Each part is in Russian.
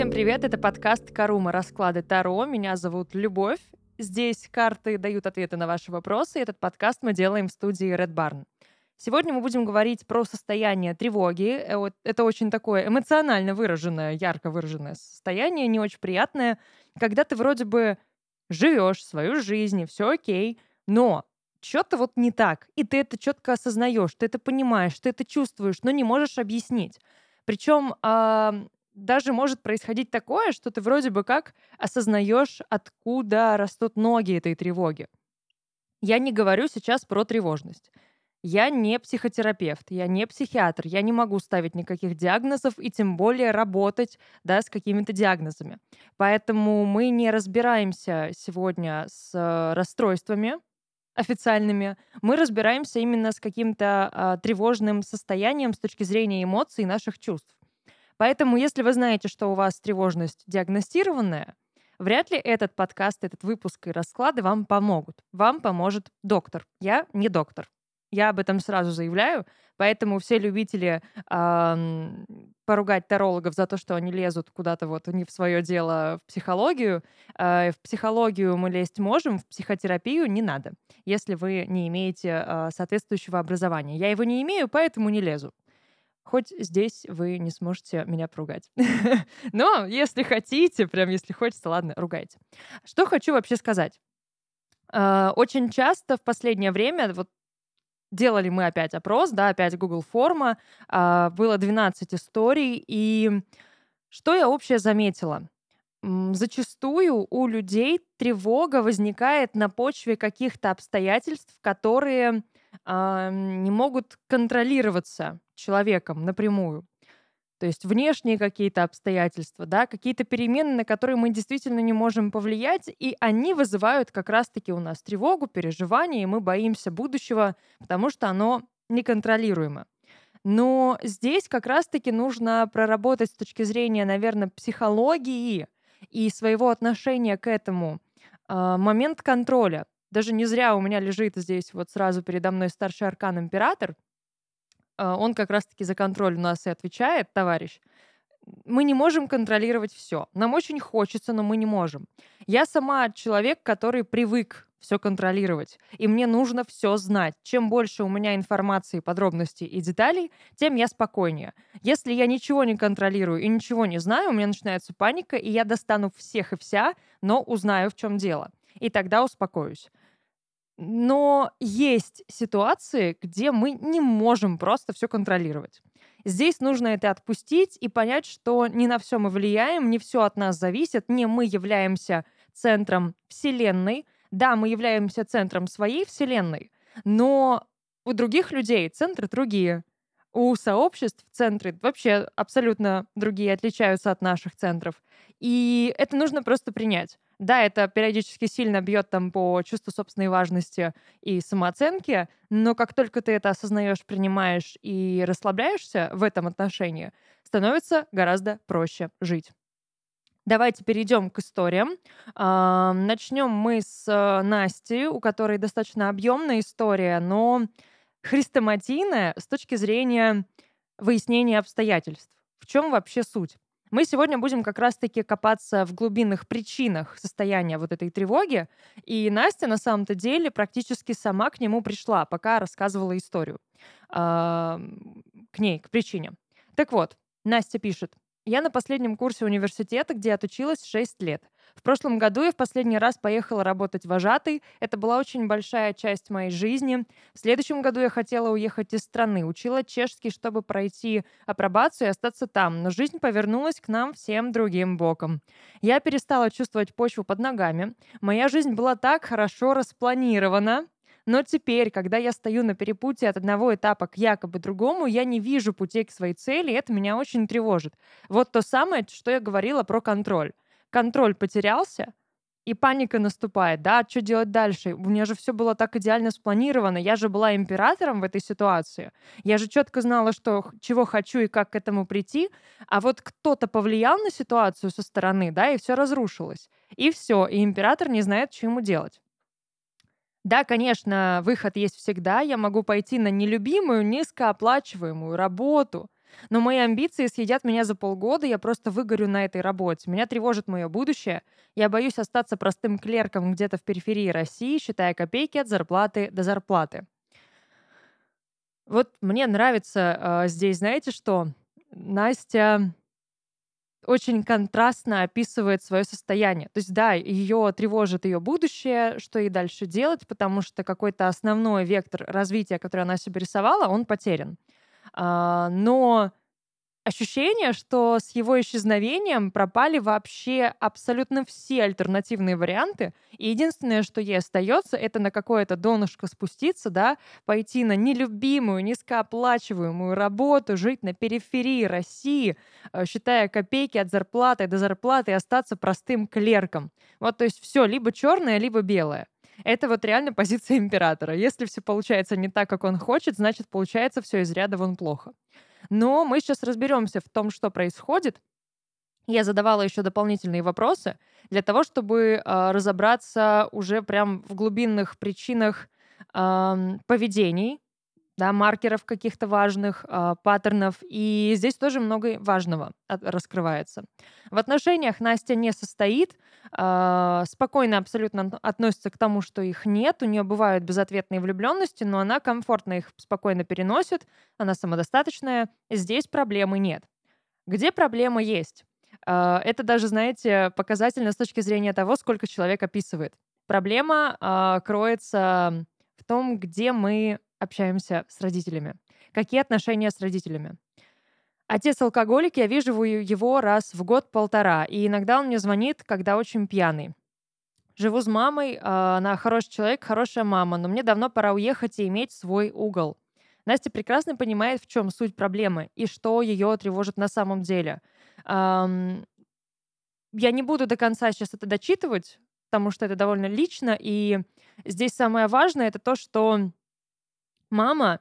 Всем привет, это подкаст «Карума. Расклады Таро». Меня зовут Любовь. Здесь карты дают ответы на ваши вопросы, и этот подкаст мы делаем в студии Red Barn. Сегодня мы будем говорить про состояние тревоги. Э, это очень такое эмоционально выраженное, ярко выраженное состояние, не очень приятное, когда ты вроде бы живешь свою жизнь, все окей, но что-то вот не так, и ты это четко осознаешь, ты это понимаешь, ты это чувствуешь, но не можешь объяснить. Причем даже может происходить такое, что ты вроде бы как осознаешь, откуда растут ноги этой тревоги. Я не говорю сейчас про тревожность. Я не психотерапевт, я не психиатр, я не могу ставить никаких диагнозов и тем более работать да, с какими-то диагнозами. Поэтому мы не разбираемся сегодня с э, расстройствами официальными, мы разбираемся именно с каким-то а, тревожным состоянием с точки зрения эмоций и наших чувств. Поэтому, если вы знаете, что у вас тревожность диагностированная, вряд ли этот подкаст, этот выпуск и расклады вам помогут. Вам поможет доктор. Я не доктор. Я об этом сразу заявляю, поэтому все любители э, поругать тарологов за то, что они лезут куда-то вот не в свое дело в психологию. Э, в психологию мы лезть можем, в психотерапию не надо, если вы не имеете э, соответствующего образования. Я его не имею, поэтому не лезу. Хоть здесь вы не сможете меня поругать. Но если хотите, прям если хочется, ладно, ругайте. Что хочу вообще сказать. Очень часто в последнее время, вот делали мы опять опрос, да, опять Google форма, а, было 12 историй, и что я общее заметила? Зачастую у людей тревога возникает на почве каких-то обстоятельств, которые э, не могут контролироваться человеком напрямую. То есть внешние какие-то обстоятельства, да, какие-то перемены, на которые мы действительно не можем повлиять, и они вызывают как раз-таки у нас тревогу, переживания, и мы боимся будущего, потому что оно неконтролируемо. Но здесь как раз-таки нужно проработать с точки зрения, наверное, психологии и своего отношения к этому э, момент контроля. Даже не зря у меня лежит здесь вот сразу передо мной старший аркан император — а, он как раз-таки за контроль у нас и отвечает, товарищ. Мы не можем контролировать все. Нам очень хочется, но мы не можем. Я сама человек, который привык все контролировать. И мне нужно все знать. Чем больше у меня информации, подробностей и деталей, тем я спокойнее. Если я ничего не контролирую и ничего не знаю, у меня начинается паника, и я достану всех и вся, но узнаю, в чем дело. И тогда успокоюсь. Но есть ситуации, где мы не можем просто все контролировать. Здесь нужно это отпустить и понять, что не на все мы влияем, не все от нас зависит, не мы являемся центром Вселенной. Да, мы являемся центром своей Вселенной, но у других людей центры другие. У сообществ центры вообще абсолютно другие, отличаются от наших центров. И это нужно просто принять. Да, это периодически сильно бьет там по чувству собственной важности и самооценки, но как только ты это осознаешь, принимаешь и расслабляешься в этом отношении, становится гораздо проще жить. Давайте перейдем к историям. Начнем мы с э, Насти, у которой достаточно объемная история, но хрестоматийная с точки зрения выяснения обстоятельств. В чем вообще суть? Мы сегодня будем как раз-таки копаться в глубинных причинах состояния вот этой тревоги. И Настя на самом-то деле практически сама к нему пришла, пока рассказывала историю. Э, к ней, к причине. Так вот, Настя пишет. Я на последнем курсе университета, где отучилась 6 лет. В прошлом году я в последний раз поехала работать вожатой. Это была очень большая часть моей жизни. В следующем году я хотела уехать из страны. Учила чешский, чтобы пройти апробацию и остаться там. Но жизнь повернулась к нам всем другим боком. Я перестала чувствовать почву под ногами. Моя жизнь была так хорошо распланирована, но теперь, когда я стою на перепутье от одного этапа к якобы другому, я не вижу путей к своей цели, и это меня очень тревожит. Вот то самое, что я говорила про контроль. Контроль потерялся, и паника наступает, да, что делать дальше? У меня же все было так идеально спланировано, я же была императором в этой ситуации, я же четко знала, что, чего хочу и как к этому прийти, а вот кто-то повлиял на ситуацию со стороны, да, и все разрушилось. И все, и император не знает, что ему делать. Да, конечно, выход есть всегда. Я могу пойти на нелюбимую, низкооплачиваемую работу, Но мои амбиции съедят меня за полгода, я просто выгорю на этой работе. Меня тревожит мое будущее. Я боюсь остаться простым клерком где-то в периферии России, считая копейки от зарплаты до зарплаты. Вот мне нравится э, здесь, знаете что? Настя очень контрастно описывает свое состояние. То есть, да, ее тревожит ее будущее, что ей дальше делать, потому что какой-то основной вектор развития, который она себе рисовала, он потерян. А, но ощущение, что с его исчезновением пропали вообще абсолютно все альтернативные варианты, и единственное, что ей остается, это на какое-то донышко спуститься, да, пойти на нелюбимую, низкооплачиваемую работу, жить на периферии России, э, считая копейки от зарплаты до зарплаты и остаться простым клерком. Вот, то есть все, либо черное, либо белое. Это вот реально позиция императора. Если все получается не так, как он хочет, значит, получается все из ряда вон плохо. Но мы сейчас разберемся в том, что происходит. Я задавала еще дополнительные вопросы для того, чтобы э, разобраться уже прям в глубинных причинах э, поведений да, маркеров каких-то важных, э, паттернов. И здесь тоже много важного раскрывается. В отношениях Настя не состоит, э, спокойно абсолютно относится к тому, что их нет. У нее бывают безответные влюбленности, но она комфортно их спокойно переносит, она самодостаточная. Здесь проблемы нет. Где проблема есть? Э, это даже, знаете, показательно с точки зрения того, сколько человек описывает. Проблема э, кроется в том, где мы общаемся с родителями. Какие отношения с родителями? Отец алкоголик, я вижу его раз в год-полтора, и иногда он мне звонит, когда очень пьяный. Живу с мамой, а, она хороший человек, хорошая мама, но мне давно пора уехать и иметь свой угол. Настя прекрасно понимает, в чем суть проблемы и что ее тревожит на самом деле. Я не буду до конца сейчас это дочитывать, потому что это довольно лично, и здесь самое важное это то, что мама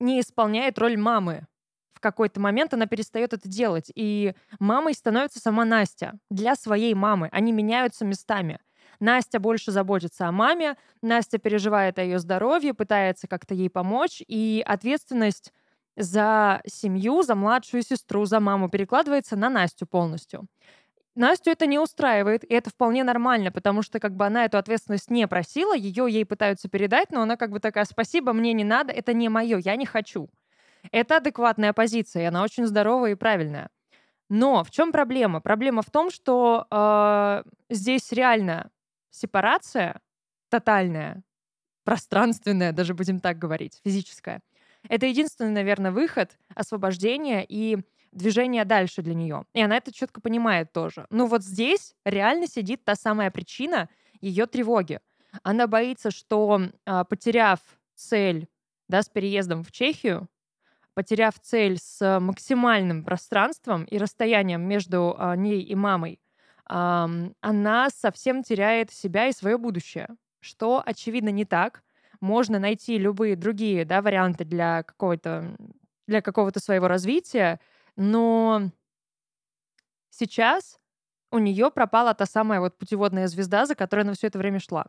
не исполняет роль мамы. В какой-то момент она перестает это делать. И мамой становится сама Настя для своей мамы. Они меняются местами. Настя больше заботится о маме, Настя переживает о ее здоровье, пытается как-то ей помочь, и ответственность за семью, за младшую сестру, за маму перекладывается на Настю полностью. Настю это не устраивает, и это вполне нормально, потому что как бы она эту ответственность не просила, ее ей пытаются передать, но она как бы такая, спасибо, мне не надо, это не мое, я не хочу. Это адекватная позиция, и она очень здоровая и правильная. Но в чем проблема? Проблема в том, что э, здесь реально сепарация тотальная, пространственная, даже будем так говорить, физическая. Это единственный, наверное, выход освобождения и движение дальше для нее. И она это четко понимает тоже. Но вот здесь реально сидит та самая причина ее тревоги. Она боится, что а, потеряв цель да, с переездом в Чехию, потеряв цель с максимальным пространством и расстоянием между а, ней и мамой, она совсем теряет себя и свое будущее, что, очевидно, не так. Можно найти любые другие да, варианты для какого-то для какого-то своего развития, но сейчас у нее пропала та самая вот путеводная звезда, за которой она все это время шла.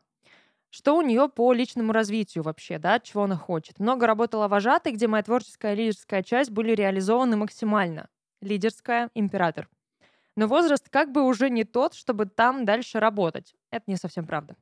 Что у нее по личному развитию вообще, да, чего она хочет? Много работала вожатой, где моя творческая и лидерская часть были реализованы максимально. Лидерская — император. Но возраст как бы уже не тот, чтобы там дальше работать. Это не совсем правда.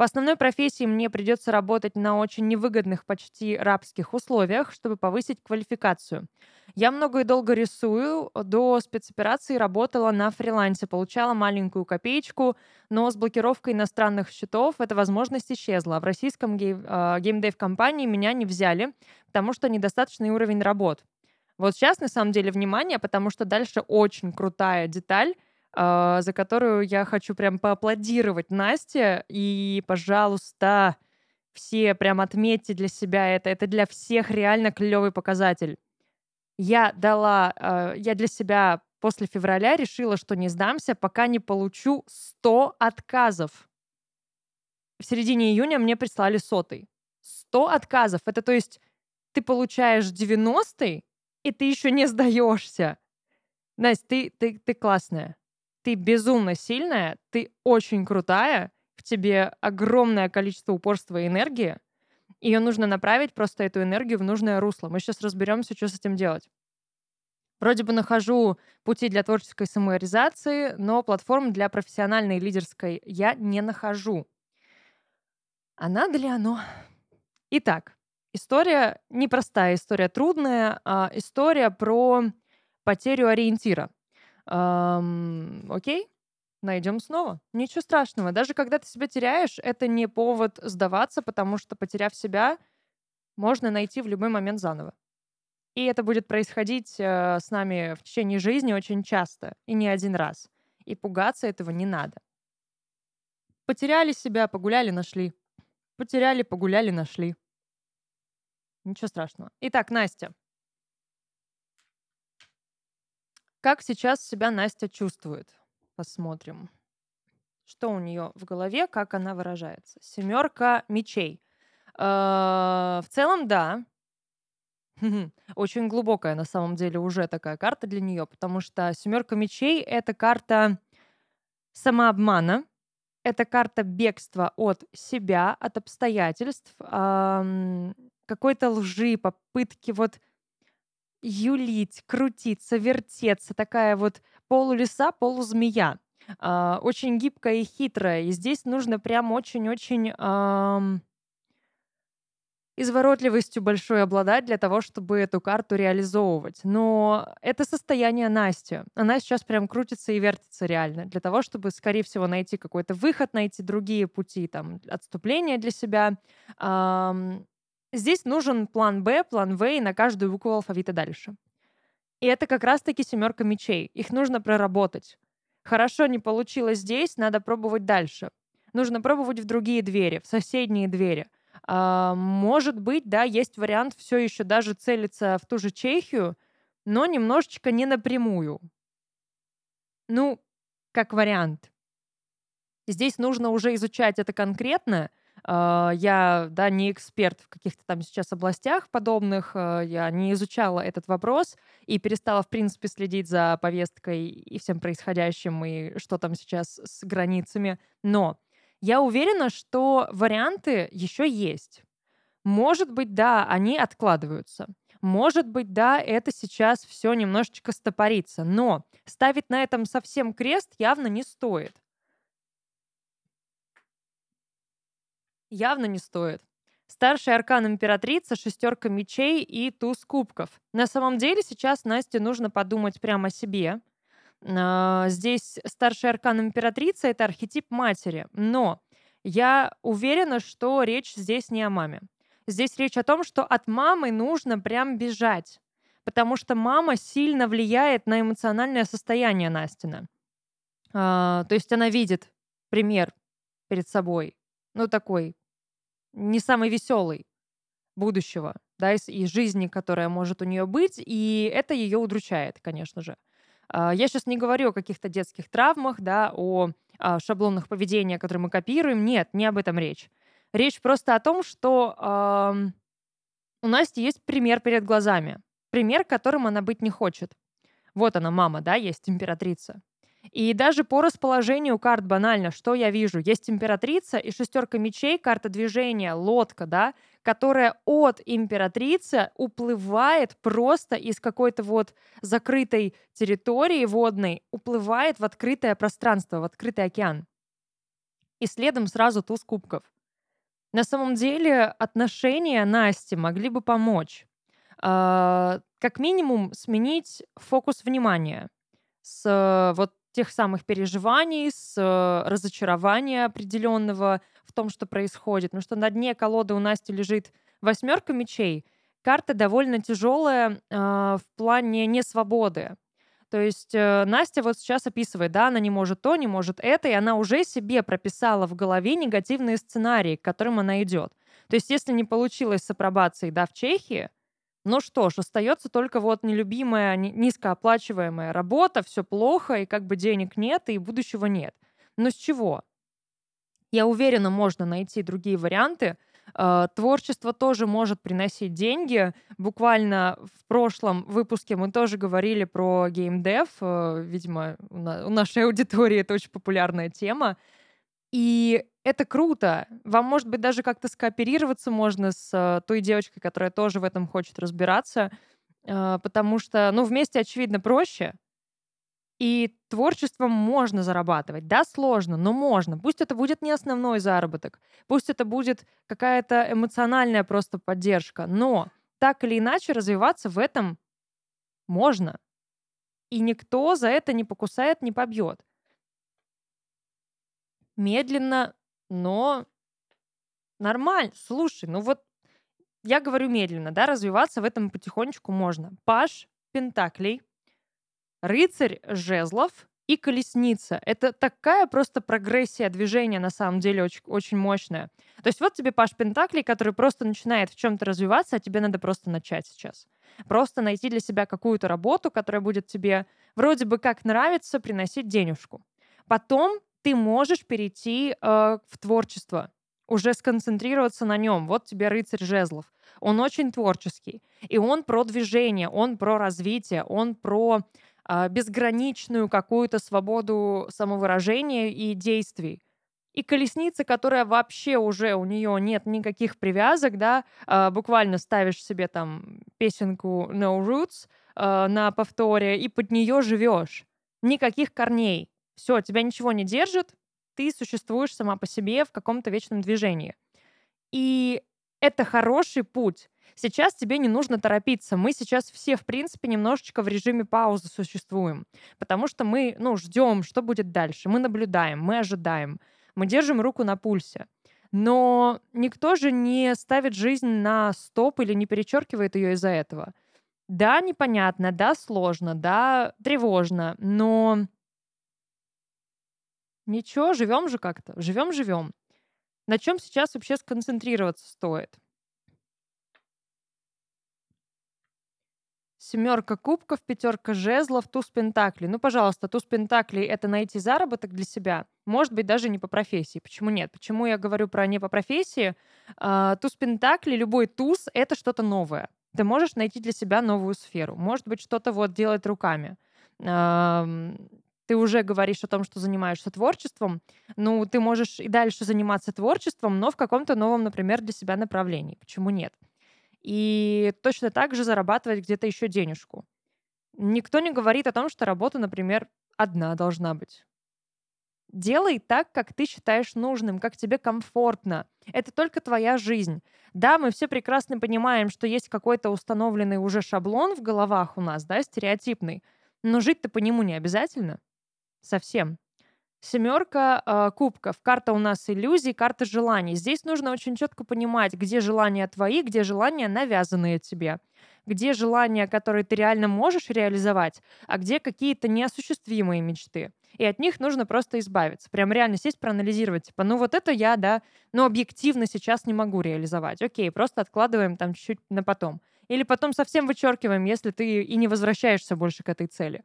По основной профессии мне придется работать на очень невыгодных, почти рабских условиях, чтобы повысить квалификацию. Я много и долго рисую. До спецоперации работала на фрилансе, получала маленькую копеечку, но с блокировкой иностранных счетов эта возможность исчезла. В российском а, геймдев-компании меня не взяли, потому что недостаточный уровень работ. Вот сейчас, на самом деле, внимание, потому что дальше очень крутая деталь — за которую я хочу прям поаплодировать Насте. И, пожалуйста, все прям отметьте для себя это. Это для всех реально клевый показатель. Я дала, а, я для себя после февраля решила, что не сдамся, пока не получу 100 отказов. В середине июня мне прислали сотый. 100 отказов. Это то есть ты получаешь 90 и ты еще не сдаешься. Настя, ты, ты, ты классная ты безумно сильная, ты очень крутая, в тебе огромное количество упорства и энергии. Ее нужно направить просто эту энергию в нужное русло. Мы сейчас разберемся, что с этим делать. Вроде бы нахожу пути для творческой самореализации, но платформ для профессиональной лидерской я не нахожу. А надо ли оно? Итак, история непростая, история трудная, а история про потерю ориентира. Эм, окей, найдем снова. Ничего страшного. Даже когда ты себя теряешь, это не повод сдаваться, потому что, потеряв себя, можно найти в любой момент заново. И это будет происходить э, с нами в течение жизни очень часто и не один раз. И пугаться этого не надо. Потеряли себя, погуляли, нашли. Потеряли, погуляли, нашли. Ничего страшного. Итак, Настя. Как сейчас себя Настя чувствует? Посмотрим. Что у нее в голове, как она выражается. Семерка мечей. Э, в целом, да, Очень глубокая на самом деле уже такая карта для нее, потому что семерка мечей это карта самообмана, это карта бегства от себя, от обстоятельств, какой-то лжи, попытки вот юлить, крутиться, вертеться, такая вот полулиса, полузмея. А, очень гибкая и хитрая. И здесь нужно прям очень-очень изворотливостью большой обладать для того, чтобы эту карту реализовывать. Но это состояние Насти. Она сейчас прям крутится и вертится реально для того, чтобы, скорее всего, найти какой-то выход, найти другие пути там, отступления для себя. Здесь нужен план Б, план В и на каждую букву алфавита дальше. И это как раз-таки семерка мечей. Их нужно проработать. Хорошо не получилось здесь, надо пробовать дальше. Нужно пробовать в другие двери, в соседние двери — а, может быть, да, есть вариант все еще даже целиться в ту же Чехию, но немножечко не напрямую. Ну, как вариант. Здесь нужно уже изучать это конкретно. А, я, да, не эксперт в каких-то там сейчас областях подобных. А, я не изучала этот вопрос и перестала, в принципе, следить за повесткой и всем происходящим, и что там сейчас с границами. Но я уверена, что варианты еще есть. Может быть, да, они откладываются. Может быть, да, это сейчас все немножечко стопорится. Но ставить на этом совсем крест явно не стоит. Явно не стоит. Старший аркан императрица, шестерка мечей и туз кубков. На самом деле сейчас Насте нужно подумать прямо о себе, а, здесь старший аркан императрица — это архетип матери. Но я уверена, что речь здесь не о маме. Здесь речь о том, что от мамы нужно прям бежать. Потому что мама сильно влияет на эмоциональное состояние Настина. А, то есть она видит пример перед собой. Ну, такой не самый веселый будущего, да, из жизни, которая может у нее быть, и это ее удручает, конечно же. А, я сейчас не говорю о каких-то детских травмах, да, о а, шаблонных поведения, которые мы копируем. Нет, не об этом речь. Речь просто о том, что э, у Насти есть пример перед глазами. Пример, которым она быть не хочет. Вот она, мама, да, есть императрица. И даже по расположению карт банально, что я вижу? Есть императрица и шестерка мечей, карта движения, лодка, да, которая от императрицы уплывает просто из какой-то вот закрытой территории водной, уплывает в открытое пространство, в открытый океан. И следом сразу туз кубков. На самом деле отношения Насти могли бы помочь. Э, как минимум сменить фокус внимания с вот тех самых переживаний, с э, разочарования определенного в том, что происходит. Потому что на дне колоды у Насти лежит восьмерка мечей. Карта довольно тяжелая э, в плане несвободы. То есть э, Настя вот сейчас описывает, да, она не может то, не может это, и она уже себе прописала в голове негативные сценарии, к которым она идет. То есть если не получилось с апробацией, да, в Чехии, ну что ж, остается только вот нелюбимая, низкооплачиваемая работа, все плохо, и как бы денег нет, и будущего нет. Но с чего? Я уверена, можно найти другие варианты. А, творчество тоже может приносить деньги. Буквально в прошлом выпуске мы тоже говорили про геймдев. Э, видимо, у нашей аудитории это очень популярная тема. И это круто. Вам, может быть, даже как-то скооперироваться можно с э, той девочкой, которая тоже в этом хочет разбираться. а, потому что, ну, вместе, очевидно, проще, и творчеством можно зарабатывать. Да, сложно, но можно. Пусть это будет не основной заработок, пусть это будет какая-то эмоциональная просто поддержка, но так или иначе развиваться в этом можно. И никто за это не покусает, не побьет. Медленно, но нормально. Слушай, ну вот я говорю медленно, да, развиваться в этом потихонечку можно. Паш Пентаклей рыцарь жезлов и колесница. Это такая просто прогрессия движения, на самом деле, очень, очень мощная. То есть вот тебе Паш Пентаклей, который просто начинает в чем-то развиваться, а тебе надо просто начать сейчас. Просто найти для себя какую-то работу, которая будет тебе вроде бы как нравиться, приносить денежку. Потом ты можешь перейти э, в творчество, уже сконцентрироваться на нем. Вот тебе рыцарь жезлов. Он очень творческий. И он про движение, он про развитие, он про а, безграничную какую-то свободу самовыражения и действий. И колесница, которая вообще уже у нее нет никаких привязок, да, а, буквально ставишь себе там песенку No Roots а, на повторе и под нее живешь. Никаких корней. Все, тебя ничего не держит, ты существуешь сама по себе в каком-то вечном движении. И это хороший путь. Сейчас тебе не нужно торопиться. Мы сейчас все, в принципе, немножечко в режиме паузы существуем. Потому что мы, ну, ждем, что будет дальше. Мы наблюдаем, мы ожидаем. Мы держим руку на пульсе. Но никто же не ставит жизнь на стоп или не перечеркивает ее из-за этого. Да, непонятно, да, сложно, да, тревожно, но ничего, живем же как-то, живем, живем. На чем сейчас вообще сконцентрироваться стоит? Семерка кубков, пятерка жезлов, туз пентаклей. Ну, пожалуйста, туз пентаклей — это найти заработок для себя. Может быть, даже не по профессии. Почему нет? Почему я говорю про не по профессии? А, туз пентаклей, любой туз — это что-то новое. Ты можешь найти для себя новую сферу. Может быть, что-то вот делать руками. Ты уже говоришь о том, что занимаешься творчеством. Ну, ты можешь и дальше заниматься творчеством, но в каком-то новом, например, для себя направлении. Почему нет? и точно так же зарабатывать где-то еще денежку. Никто не говорит о том, что работа, например, одна должна быть. Делай так, как ты считаешь нужным, как тебе комфортно. Это только твоя жизнь. Да, мы все прекрасно понимаем, что есть какой-то установленный уже шаблон в головах у нас, да, стереотипный. Но жить-то по нему не обязательно. Совсем. Семерка э, кубков. Карта у нас иллюзий, карта желаний. Здесь нужно очень четко понимать, где желания твои, где желания навязанные тебе. Где желания, которые ты реально можешь реализовать, а где какие-то неосуществимые мечты. И от них нужно просто избавиться. Прям реально сесть, проанализировать. Типа, ну вот это я, да, но объективно сейчас не могу реализовать. Окей, просто откладываем там чуть-чуть на потом. Или потом совсем вычеркиваем, если ты и не возвращаешься больше к этой цели.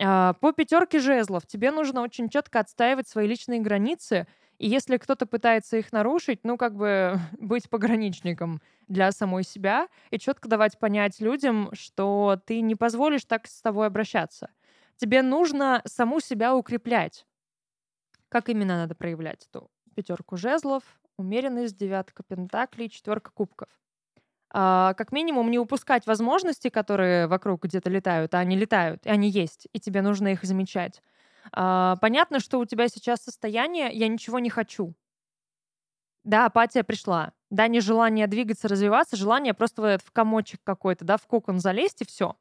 А, по пятерке жезлов тебе нужно очень четко отстаивать свои личные границы, и если кто-то пытается их нарушить, ну, как бы быть пограничником для самой себя и четко давать понять людям, что ты не позволишь так с тобой обращаться. Тебе нужно саму себя укреплять. Как именно надо проявлять эту пятерку жезлов, умеренность, девятка пентаклей, четверка кубков? А, как минимум не упускать возможности, которые вокруг где-то летают, а они летают, и они есть, и тебе нужно их замечать. А, понятно, что у тебя сейчас состояние «я ничего не хочу». Да, апатия пришла. Да, нежелание двигаться, развиваться, желание просто вот в комочек какой-то, да, в кокон залезть и все.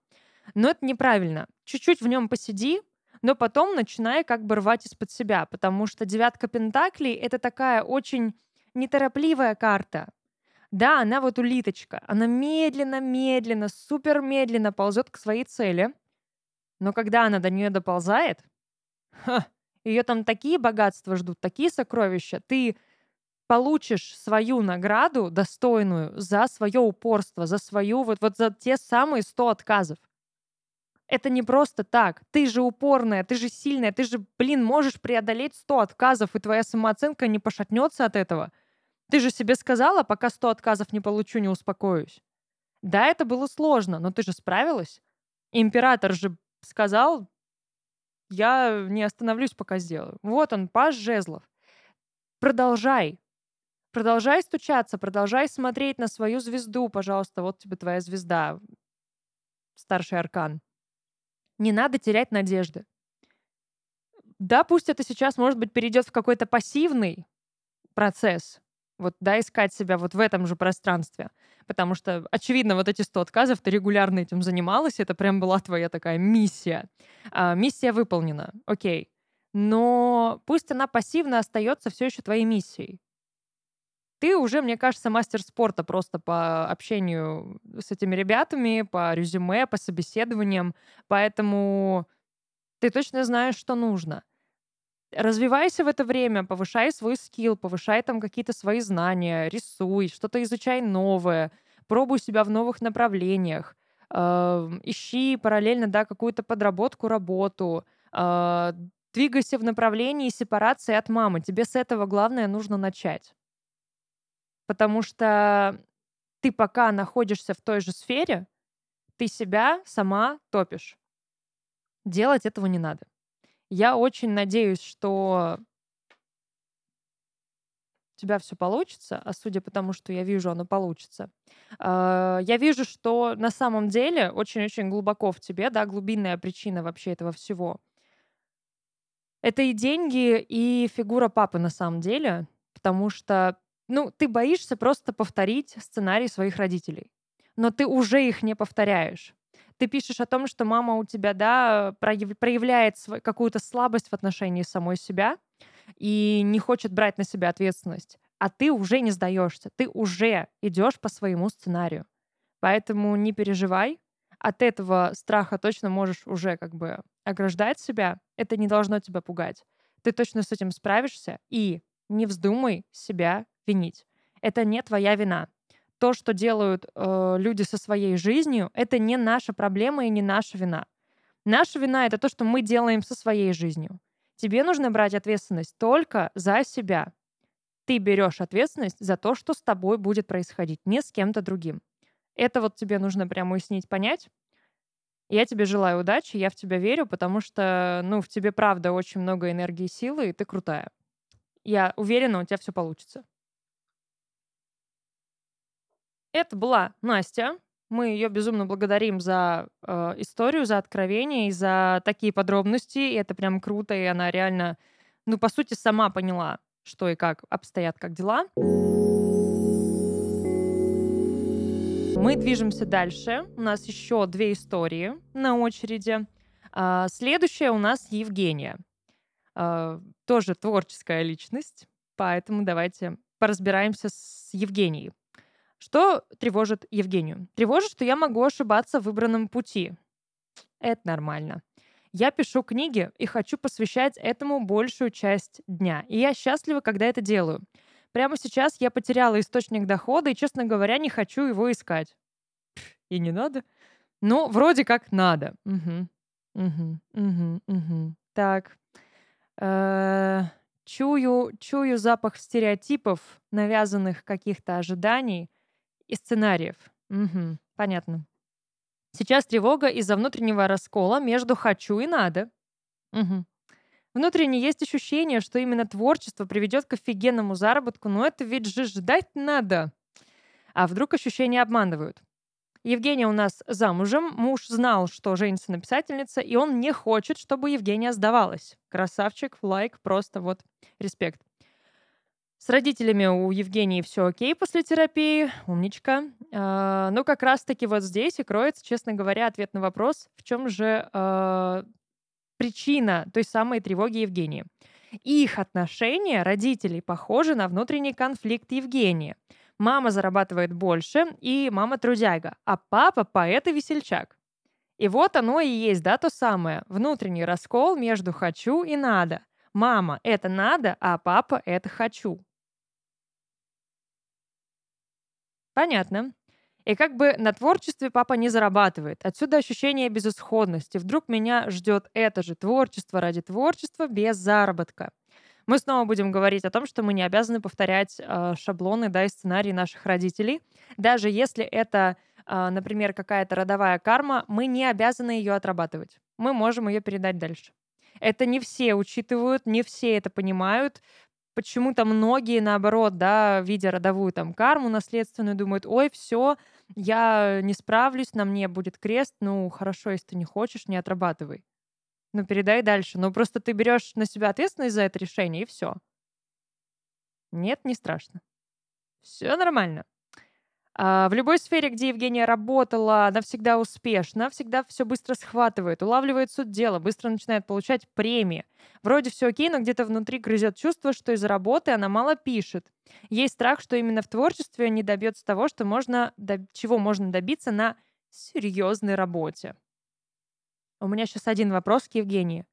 Но это неправильно. Чуть-чуть в нем посиди, но потом начинай как бы рвать из-под себя, потому что девятка пентаклей — это такая очень неторопливая карта. Да, она вот улиточка. Она медленно-медленно, супер медленно ползет к своей цели. Но когда она до нее доползает, ее там такие богатства ждут, такие сокровища. Ты получишь свою награду достойную за свое упорство, за свою вот, вот за те самые 100 отказов. Это не просто так. Ты же упорная, ты же сильная, ты же, блин, можешь преодолеть 100 отказов, и твоя самооценка не пошатнется от этого. Ты же себе сказала, пока 100 отказов не получу, не успокоюсь. Да, это было сложно, но ты же справилась. Император же сказал, я не остановлюсь, пока сделаю. Вот он, паш жезлов. Продолжай. Продолжай стучаться, продолжай смотреть на свою звезду, пожалуйста, вот тебе твоя звезда. старший аркан. Не надо терять надежды. Да, пусть это сейчас, может быть, перейдет в какой-то пассивный процесс, вот, да, искать себя вот в этом же пространстве. Потому что, очевидно, вот эти 100 отказов, ты регулярно этим занималась, это прям была твоя такая миссия. А, миссия выполнена, окей. Но пусть она пассивно остается все еще твоей миссией. Ты уже, мне кажется, мастер спорта просто по общению с этими ребятами, по резюме, по собеседованиям. Поэтому ты точно знаешь, что нужно. Развивайся в это время, повышай свой скилл, повышай там какие-то свои знания, рисуй, что-то изучай новое, пробуй себя в новых направлениях, э, ищи параллельно, да, какую-то подработку, работу, э, двигайся в направлении сепарации от мамы. Тебе с этого главное нужно начать. Потому что ты пока находишься в той же сфере, ты себя сама топишь. Делать этого не надо. Я очень надеюсь, что у тебя все получится, а судя по тому, что я вижу, оно получится. А, я вижу, что на самом деле очень-очень глубоко в тебе, да, глубинная причина вообще этого всего. Это и деньги, и фигура папы на самом деле, потому что, ну, ты боишься просто повторить сценарий своих родителей, но ты уже их не повторяешь ты пишешь о том, что мама у тебя, да, проявляет какую-то слабость в отношении самой себя и не хочет брать на себя ответственность, а ты уже не сдаешься, ты уже идешь по своему сценарию. Поэтому не переживай, от этого страха точно можешь уже как бы ограждать себя, это не должно тебя пугать. Ты точно с этим справишься и не вздумай себя винить. Это не твоя вина то, что делают э, люди со своей жизнью, это не наша проблема и не наша вина. Наша вина это то, что мы делаем со своей жизнью. Тебе нужно брать ответственность только за себя. Ты берешь ответственность за то, что с тобой будет происходить, не с кем-то другим. Это вот тебе нужно прямо уяснить, понять. Я тебе желаю удачи, я в тебя верю, потому что, ну, в тебе правда очень много энергии и силы, и ты крутая. Я уверена, у тебя все получится. Это была Настя. Мы ее безумно благодарим за э, историю, за откровение и за такие подробности. И это прям круто, и она реально, ну, по сути, сама поняла, что и как обстоят, как дела. Мы движемся дальше. У нас еще две истории на очереди. А, следующая у нас Евгения. А, тоже творческая личность, поэтому давайте поразбираемся с Евгенией. Что тревожит Евгению? Тревожит, что я могу ошибаться в выбранном пути. Это нормально. Я пишу книги и хочу посвящать этому большую часть дня. И я счастлива, когда это делаю. Прямо сейчас я потеряла источник дохода и, честно говоря, не хочу его искать. И не надо? Ну, вроде как надо. Угу. Угу. Угу. Угу. Так. Э, чую, чую запах стереотипов, навязанных каких-то ожиданий и сценариев. Угу, понятно. Сейчас тревога из-за внутреннего раскола между «хочу» и «надо». Угу. Внутренне есть ощущение, что именно творчество приведет к офигенному заработку, но это ведь же ждать надо. А вдруг ощущения обманывают? Евгения у нас замужем, муж знал, что женится на и он не хочет, чтобы Евгения сдавалась. Красавчик, лайк, просто вот респект. С родителями у Евгении все окей после терапии, умничка. А, но как раз-таки вот здесь и кроется, честно говоря, ответ на вопрос, в чем же а, причина той самой тревоги Евгении. Их отношения родителей похожи на внутренний конфликт Евгении. Мама зарабатывает больше, и мама трудяга, а папа поэт и весельчак. И вот оно и есть, да, то самое, внутренний раскол между «хочу» и «надо». Мама — это надо, а папа — это хочу. Понятно. И как бы на творчестве папа не зарабатывает. Отсюда ощущение безысходности. Вдруг меня ждет это же творчество ради творчества без заработка. Мы снова будем говорить о том, что мы не обязаны повторять э, шаблоны да, и сценарии наших родителей. Даже если это, э, например, какая-то родовая карма, мы не обязаны ее отрабатывать. Мы можем ее передать дальше. Это не все учитывают, не все это понимают почему-то многие, наоборот, да, видя родовую там карму наследственную, думают, ой, все, я не справлюсь, на мне будет крест, ну, хорошо, если ты не хочешь, не отрабатывай. Ну, передай дальше. Ну, просто ты берешь на себя ответственность за это решение, и все. Нет, не страшно. Все нормально. А, в любой сфере, где Евгения работала, она всегда успешна, всегда все быстро схватывает, улавливает суть дела, быстро начинает получать премии. Вроде все окей, но где-то внутри грызет чувство, что из-за работы она мало пишет. Есть страх, что именно в творчестве не добьется того, что можно, чего можно добиться на серьезной работе. У меня сейчас один вопрос к Евгении.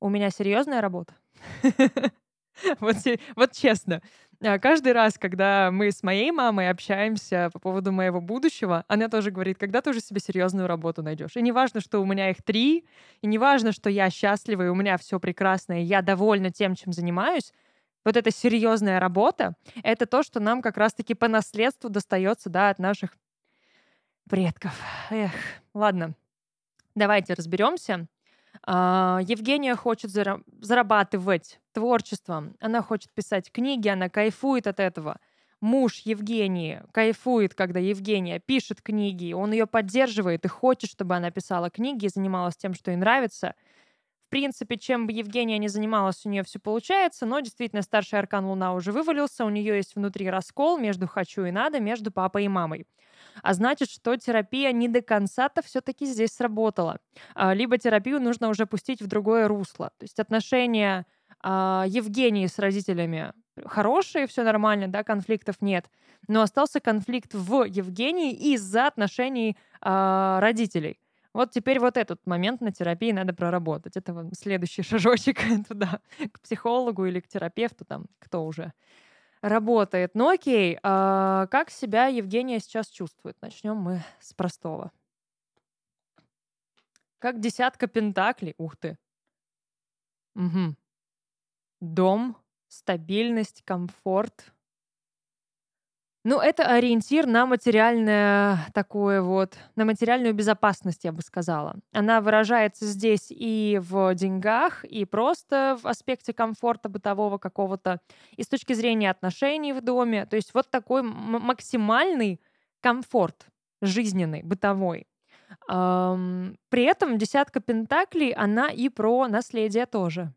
У меня серьезная работа? Вот, вот честно, а, каждый раз, когда мы с моей мамой общаемся по поводу моего будущего, она тоже говорит, когда ты уже себе серьезную работу найдешь. И не важно, что у меня их три, и не важно, что я счастлива, и у меня все прекрасно, и я довольна тем, чем занимаюсь, вот эта серьезная работа, это то, что нам как раз-таки по наследству достается, да, от наших предков. Эх, ладно, давайте разберемся. А, Евгения хочет зарабатывать творчеством, она хочет писать книги, она кайфует от этого. Муж Евгении кайфует, когда Евгения пишет книги, он ее поддерживает и хочет, чтобы она писала книги и занималась тем, что ей нравится. В принципе, чем бы Евгения не занималась, у нее все получается, но действительно старший аркан Луна уже вывалился, у нее есть внутри раскол между «хочу» и «надо», между папой и мамой а значит, что терапия не до конца-то все-таки здесь сработала. А, либо терапию нужно уже пустить в другое русло. То есть отношения а, Евгении с родителями хорошие, все нормально, да, конфликтов нет. Но остался конфликт в Евгении из-за отношений э, родителей. Вот теперь вот этот момент на терапии надо проработать. Это вот следующий шажочек туда, к психологу или к терапевту, там, кто уже работает. Ну окей, а как себя Евгения сейчас чувствует? Начнем мы с простого. Как десятка пентаклей. Ух ты. Угу. Дом, стабильность, комфорт. Ну, это ориентир на материальное такое вот, на материальную безопасность, я бы сказала. Она выражается здесь и в деньгах, и просто в аспекте комфорта бытового какого-то, и с точки зрения отношений в доме. То есть вот такой максимальный комфорт жизненный, бытовой. При этом десятка пентаклей, она и про наследие тоже.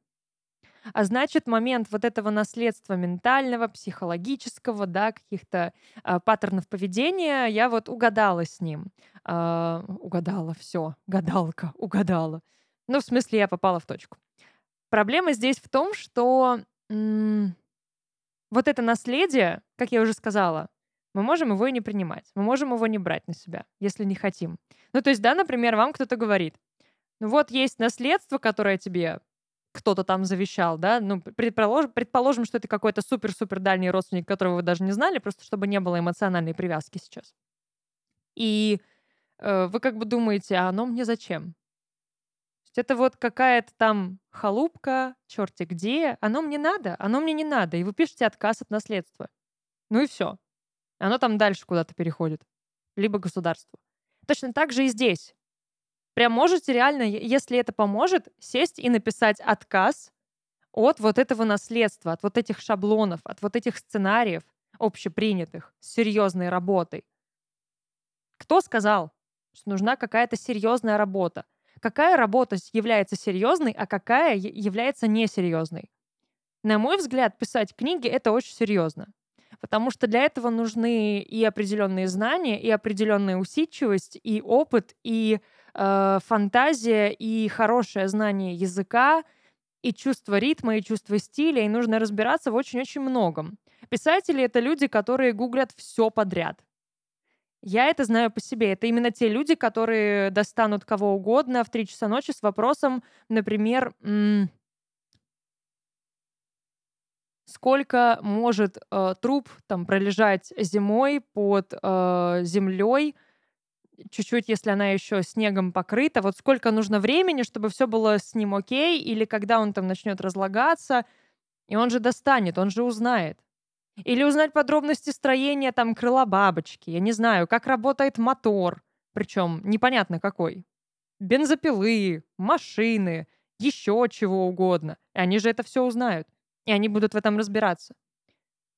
А значит, момент вот этого наследства ментального, психологического, да, каких-то э, паттернов поведения, я вот угадала с ним. Э, угадала, все, гадалка, угадала. Ну, в смысле, я попала в точку. Проблема здесь в том, что м- вот это наследие, как я уже сказала, мы можем его и не принимать. Мы можем его не брать на себя, если не хотим. Ну, то есть, да, например, вам кто-то говорит, ну вот есть наследство, которое тебе кто-то там завещал, да, ну, предположим, предположим, что это какой-то супер-супер дальний родственник, которого вы даже не знали, просто чтобы не было эмоциональной привязки сейчас. И э, вы как бы думаете, а оно мне зачем? это вот какая-то там халупка, черти где, оно мне надо, оно мне не надо, и вы пишете отказ от наследства. Ну и все. Оно там дальше куда-то переходит. Либо государство. Точно так же и здесь. Прям можете реально, если это поможет, сесть и написать отказ от вот этого наследства, от вот этих шаблонов, от вот этих сценариев общепринятых с серьезной работой. Кто сказал, что нужна какая-то серьезная работа? Какая работа является серьезной, а какая является несерьезной? На мой взгляд, писать книги — это очень серьезно. Потому что для этого нужны и определенные знания, и определенная усидчивость, и опыт, и э, фантазия и хорошее знание языка, и чувство ритма, и чувство стиля, и нужно разбираться в очень-очень многом. Писатели — это люди, которые гуглят все подряд. Я это знаю по себе. Это именно те люди, которые достанут кого угодно в 3 часа ночи с вопросом, например, сколько может э, труп там пролежать зимой под э, землей, чуть-чуть, если она еще снегом покрыта, вот сколько нужно времени, чтобы все было с ним окей, или когда он там начнет разлагаться, и он же достанет, он же узнает. Или узнать подробности строения там крыла бабочки, я не знаю, как работает мотор, причем непонятно какой. Бензопилы, машины, еще чего угодно. И они же это все узнают. И они будут в этом разбираться.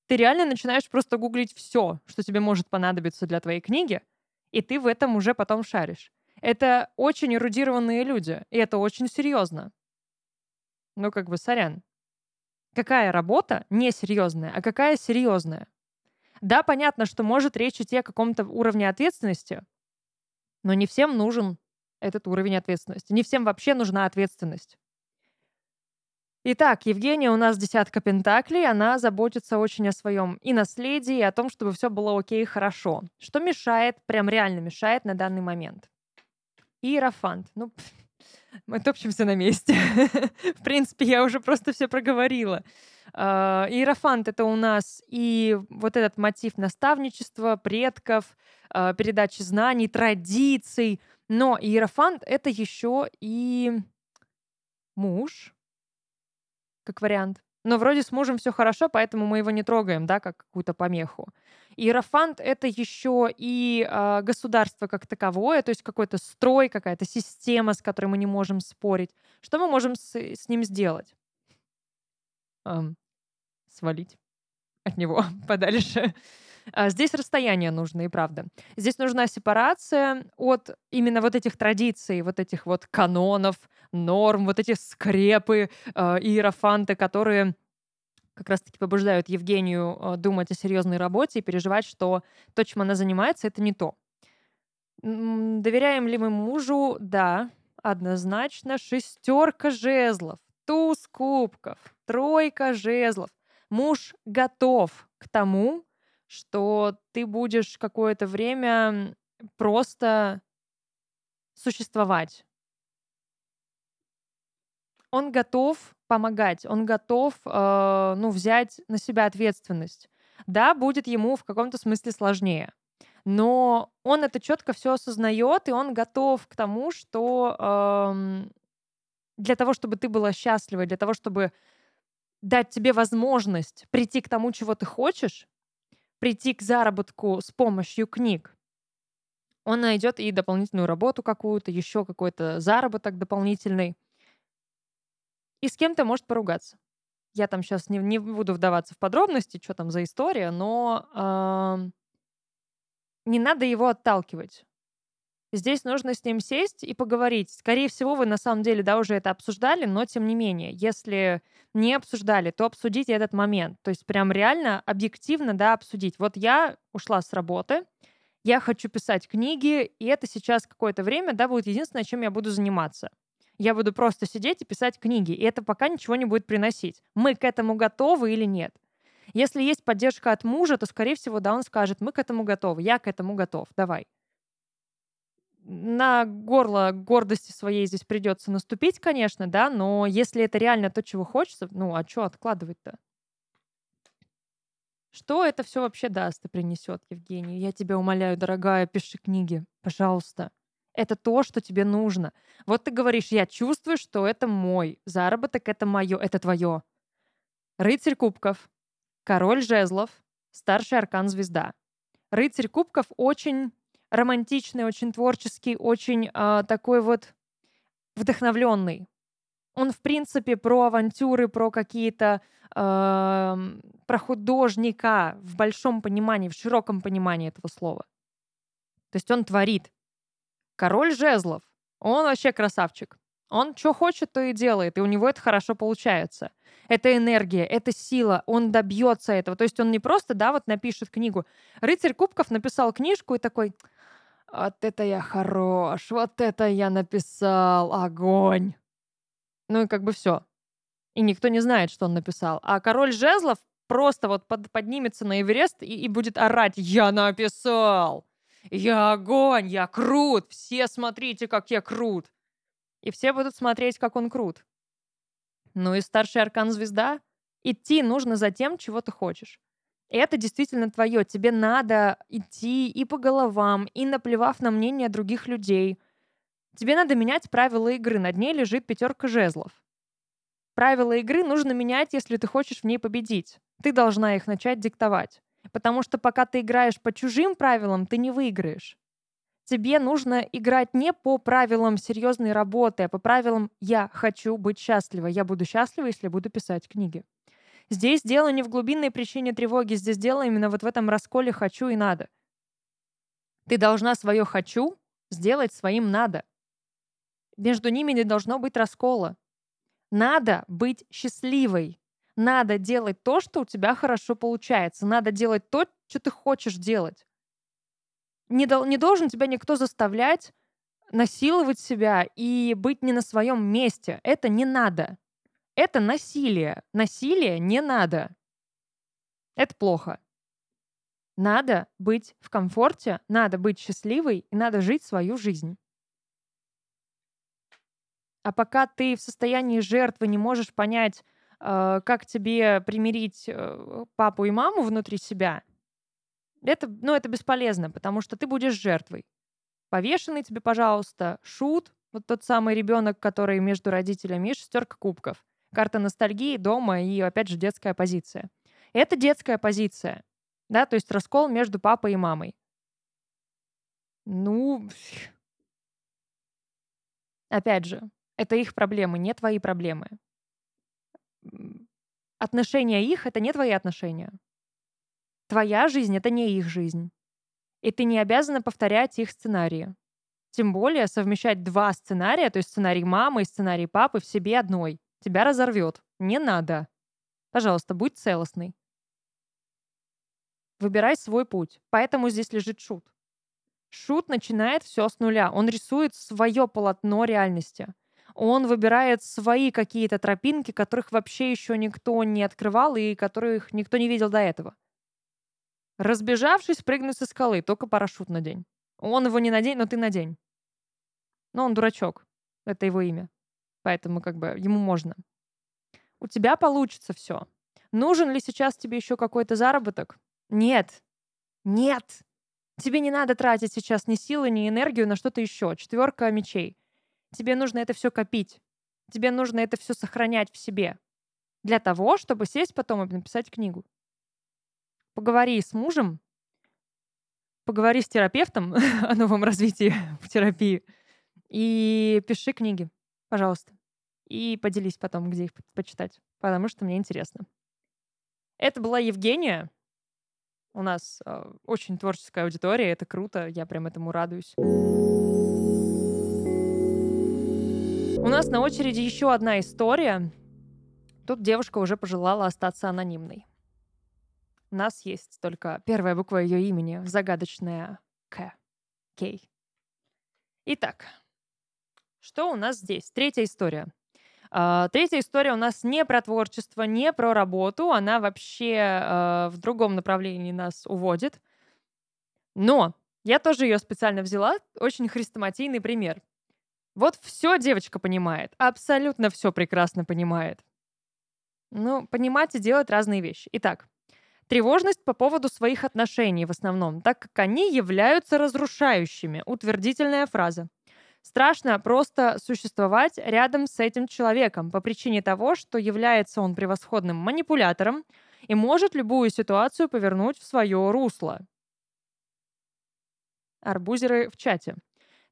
Ты реально начинаешь просто гуглить все, что тебе может понадобиться для твоей книги, И ты в этом уже потом шаришь. Это очень эрудированные люди, и это очень серьезно. Ну, как бы, сорян. Какая работа несерьезная, а какая серьезная? Да, понятно, что может речь идти о каком-то уровне ответственности, но не всем нужен этот уровень ответственности. Не всем вообще нужна ответственность. Итак, Евгения у нас десятка пентаклей, она заботится очень о своем и наследии, и о том, чтобы все было окей и хорошо. Что мешает, прям реально мешает на данный момент? Иерофант. Ну, мы топчемся на месте. В принципе, я уже просто все проговорила. А, иерофант — это у нас и вот этот мотив наставничества, предков, а, передачи знаний, традиций. Но иерофант — это еще и муж, как вариант. Но вроде с мужем все хорошо, поэтому мы его не трогаем, да, как какую-то помеху. Иерофант — это еще и э, государство как таковое, то есть какой-то строй, какая-то система, с которой мы не можем спорить. Что мы можем с, с ним сделать? Эм, свалить от него подальше. А здесь расстояние нужно, и правда. Здесь нужна сепарация от именно вот этих традиций, вот этих вот канонов, норм, вот эти скрепы, э, иерофанты, которые как раз-таки побуждают Евгению э, думать о серьезной работе и переживать, что то, чем она занимается, это не то. Доверяем ли мы мужу? Да, однозначно. Шестерка жезлов, туз кубков, тройка жезлов. Муж готов к тому, что ты будешь какое-то время просто существовать. Он готов помогать, он готов, э, ну, взять на себя ответственность. Да, будет ему в каком-то смысле сложнее, но он это четко все осознает, и он готов к тому, что э, для того, чтобы ты была счастлива, для того, чтобы дать тебе возможность прийти к тому, чего ты хочешь, прийти к заработку с помощью книг, он найдет и дополнительную работу какую-то, еще какой-то заработок дополнительный. И с кем-то может поругаться. Я там сейчас не, не буду вдаваться в подробности, что там за история, но э, не надо его отталкивать. Здесь нужно с ним сесть и поговорить. Скорее всего, вы на самом деле, да, уже это обсуждали, но тем не менее, если не обсуждали, то обсудите этот момент. То есть прям реально объективно, да, обсудить. Вот я ушла с работы, я хочу писать книги, и это сейчас какое-то время, да, будет единственное, чем я буду заниматься. Я буду просто сидеть и писать книги, и это пока ничего не будет приносить. Мы к этому готовы или нет? Если есть поддержка от мужа, то, скорее всего, да, он скажет, мы к этому готовы, я к этому готов, давай на горло гордости своей здесь придется наступить, конечно, да, но если это реально то, чего хочется, ну, а что откладывать-то? Что это все вообще даст и принесет, Евгений? Я тебя умоляю, дорогая, пиши книги, пожалуйста. Это то, что тебе нужно. Вот ты говоришь, я чувствую, что это мой заработок, это мое, это твое. Рыцарь кубков, король жезлов, старший аркан звезда. Рыцарь кубков очень романтичный, очень творческий, очень э, такой вот вдохновленный. Он, в принципе, про авантюры, про какие-то э, про художника в большом понимании, в широком понимании этого слова. То есть он творит. Король жезлов. Он вообще красавчик. Он что хочет, то и делает, и у него это хорошо получается. Это энергия, это сила, он добьется этого. То есть он не просто, да, вот напишет книгу. Рыцарь Кубков написал книжку и такой, вот это я хорош, вот это я написал, огонь. Ну и как бы все. И никто не знает, что он написал. А король жезлов просто вот под, поднимется на Эверест и, и будет орать «Я написал! Я огонь! Я крут! Все смотрите, как я крут!» И все будут смотреть, как он крут. Ну и старший аркан звезда. Идти нужно за тем, чего ты хочешь это действительно твое. Тебе надо идти и по головам, и наплевав на мнение других людей. Тебе надо менять правила игры. На дне лежит пятерка жезлов. Правила игры нужно менять, если ты хочешь в ней победить. Ты должна их начать диктовать. Потому что пока ты играешь по чужим правилам, ты не выиграешь. Тебе нужно играть не по правилам серьезной работы, а по правилам «я хочу быть счастлива». Я буду счастлива, если буду писать книги. Здесь дело не в глубинной причине тревоги, здесь дело именно вот в этом расколе «хочу» и «надо». Ты должна свое «хочу» сделать своим «надо». Между ними не должно быть раскола. Надо быть счастливой. Надо делать то, что у тебя хорошо получается. Надо делать то, что ты хочешь делать. Не, дол- не должен тебя никто заставлять насиловать себя и быть не на своем месте. Это не надо. Это насилие. Насилие не надо. Это плохо. Надо быть в комфорте, надо быть счастливой и надо жить свою жизнь. А пока ты в состоянии жертвы не можешь понять, э, как тебе примирить э, папу и маму внутри себя, это, ну, это бесполезно, потому что ты будешь жертвой. Повешенный тебе, пожалуйста, шут, вот тот самый ребенок, который между родителями, и шестерка кубков. Карта ностальгии, дома и, опять же, детская позиция. Это детская позиция, да, то есть раскол между папой и мамой. Ну, опять же, это их проблемы, не твои проблемы. Отношения их — это не твои отношения. Твоя жизнь — это не их жизнь. И ты не обязана повторять их сценарии. Тем более совмещать два сценария, то есть сценарий мамы и сценарий папы в себе одной. Тебя разорвет. Не надо. Пожалуйста, будь целостный. Выбирай свой путь. Поэтому здесь лежит шут. Шут начинает все с нуля. Он рисует свое полотно реальности. Он выбирает свои какие-то тропинки, которых вообще еще никто не открывал и которых никто не видел до этого. Разбежавшись, прыгнуть со скалы, только парашют на день. Он его не надень, но ты надень. Но он дурачок. Это его имя. Поэтому как бы ему можно. У тебя получится все. Нужен ли сейчас тебе еще какой-то заработок? Нет. Нет. Тебе не надо тратить сейчас ни силы, ни энергию на что-то еще. Четверка мечей. Тебе нужно это все копить. Тебе нужно это все сохранять в себе. Для того, чтобы сесть потом и написать книгу. Поговори с мужем, поговори с терапевтом о новом развитии в терапии и пиши книги, пожалуйста. И поделись потом, где их почитать, потому что мне интересно. Это была Евгения. У нас э, очень творческая аудитория, это круто, я прям этому радуюсь. У нас на очереди еще одна история. Тут девушка уже пожелала остаться анонимной. У нас есть только первая буква ее имени, загадочная К. Кей. Итак, что у нас здесь? Третья история. Uh, третья история у нас не про творчество, не про работу. Она вообще uh, в другом направлении нас уводит. Но я тоже ее специально взяла. Очень хрестоматийный пример. Вот все девочка понимает. Абсолютно все прекрасно понимает. Ну, понимать и делать разные вещи. Итак, тревожность по поводу своих отношений в основном, так как они являются разрушающими. Утвердительная фраза. Страшно просто существовать рядом с этим человеком по причине того, что является он превосходным манипулятором и может любую ситуацию повернуть в свое русло. Арбузеры в чате.